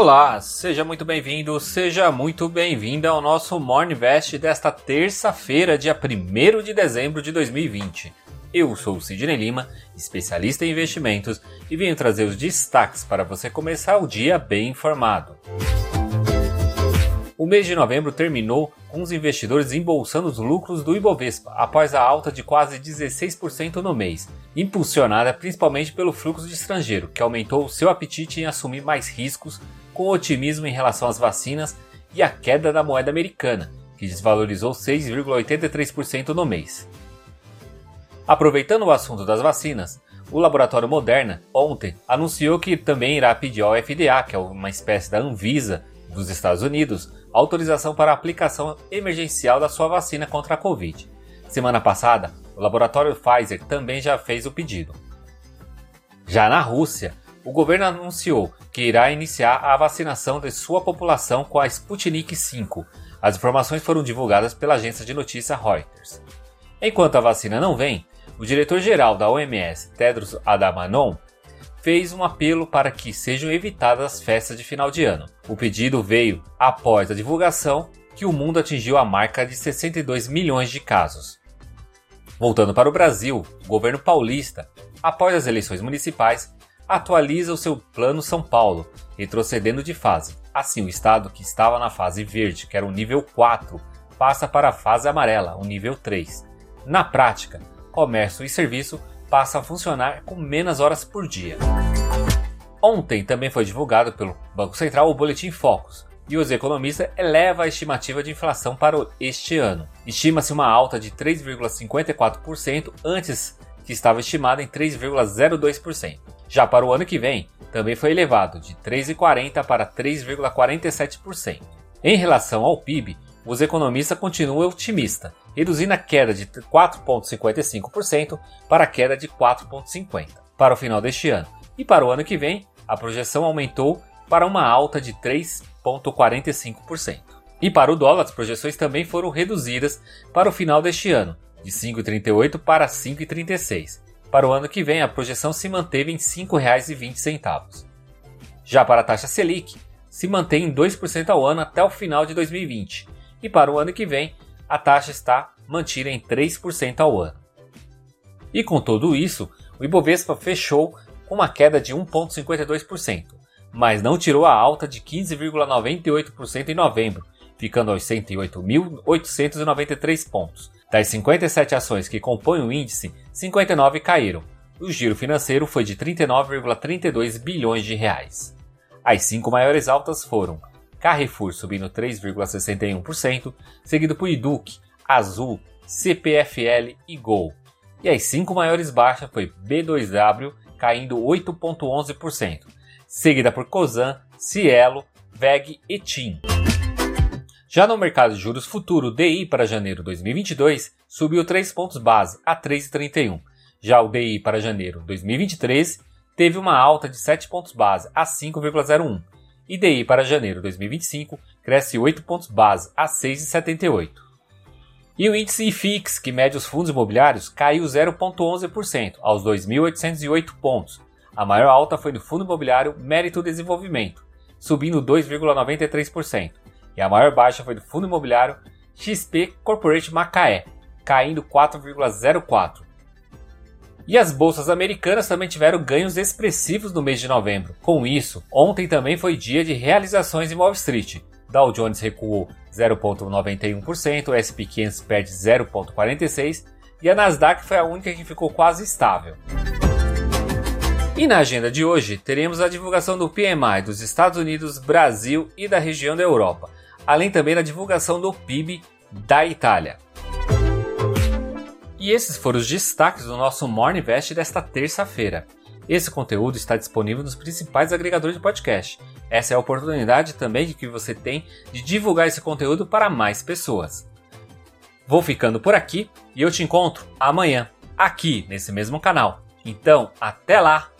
Olá, seja muito bem-vindo, seja muito bem-vinda ao nosso Mornivest desta terça-feira, dia 1 de dezembro de 2020. Eu sou o Sidney Lima, especialista em investimentos, e venho trazer os destaques para você começar o dia bem informado. O mês de novembro terminou com os investidores embolsando os lucros do Ibovespa após a alta de quase 16% no mês, impulsionada principalmente pelo fluxo de estrangeiro, que aumentou seu apetite em assumir mais riscos com otimismo em relação às vacinas e a queda da moeda americana, que desvalorizou 6,83% no mês. Aproveitando o assunto das vacinas, o laboratório Moderna ontem anunciou que também irá pedir ao FDA, que é uma espécie da Anvisa dos Estados Unidos, autorização para a aplicação emergencial da sua vacina contra a Covid. Semana passada, o laboratório Pfizer também já fez o pedido. Já na Rússia, o governo anunciou que irá iniciar a vacinação de sua população com a Sputnik V. As informações foram divulgadas pela agência de notícia Reuters. Enquanto a vacina não vem, o diretor-geral da OMS, Tedros Adhanom, fez um apelo para que sejam evitadas as festas de final de ano. O pedido veio após a divulgação que o mundo atingiu a marca de 62 milhões de casos. Voltando para o Brasil, o governo paulista, após as eleições municipais, atualiza o seu Plano São Paulo, retrocedendo de fase. Assim, o estado que estava na fase verde, que era o nível 4, passa para a fase amarela, o nível 3. Na prática, comércio e serviço passa a funcionar com menos horas por dia. Ontem também foi divulgado pelo Banco Central o Boletim Focus, e os economistas elevam a estimativa de inflação para este ano. Estima-se uma alta de 3,54% antes que estava estimada em 3,02%. Já para o ano que vem, também foi elevado de 3,40% para 3,47%. Em relação ao PIB, os economistas continuam otimistas, reduzindo a queda de 4,55% para a queda de 4,50% para o final deste ano. E para o ano que vem, a projeção aumentou para uma alta de 3,45%. E para o dólar, as projeções também foram reduzidas para o final deste ano, de 5,38 para 5,36. Para o ano que vem, a projeção se manteve em R$ 5,20. Já para a taxa Selic, se mantém em 2% ao ano até o final de 2020, e para o ano que vem, a taxa está mantida em 3% ao ano. E com tudo isso, o Ibovespa fechou com uma queda de 1,52%, mas não tirou a alta de 15,98% em novembro, ficando aos 108.893 pontos. Das 57 ações que compõem o índice, 59 caíram. O giro financeiro foi de 39,32 bilhões de reais. As cinco maiores altas foram Carrefour subindo 3,61%, seguido por Iduc, Azul, CPFL e Gol. E as cinco maiores baixas foi B2W caindo 8,11%, seguida por Cosan, Cielo, VEG e TIM. Já no mercado de juros futuro, o DI para janeiro 2022 subiu 3 pontos base a 3,31. Já o DI para janeiro 2023 teve uma alta de 7 pontos base a 5,01 IDI para janeiro 2025 cresce 8 pontos base a 6,78. E o índice IFIX, que mede os fundos imobiliários, caiu 0,11% aos 2.808 pontos. A maior alta foi no fundo imobiliário Mérito Desenvolvimento, subindo 2,93%, e a maior baixa foi do fundo imobiliário XP Corporate Macaé, caindo 4,04%. E as bolsas americanas também tiveram ganhos expressivos no mês de novembro. Com isso, ontem também foi dia de realizações em Wall Street. Dow Jones recuou 0,91%, o S&P 500 perde 0,46% e a Nasdaq foi a única que ficou quase estável. E na agenda de hoje, teremos a divulgação do PMI dos Estados Unidos, Brasil e da região da Europa, além também da divulgação do PIB da Itália. E esses foram os destaques do nosso Morning Vest desta terça-feira. Esse conteúdo está disponível nos principais agregadores de podcast. Essa é a oportunidade também que você tem de divulgar esse conteúdo para mais pessoas. Vou ficando por aqui e eu te encontro amanhã, aqui nesse mesmo canal. Então, até lá!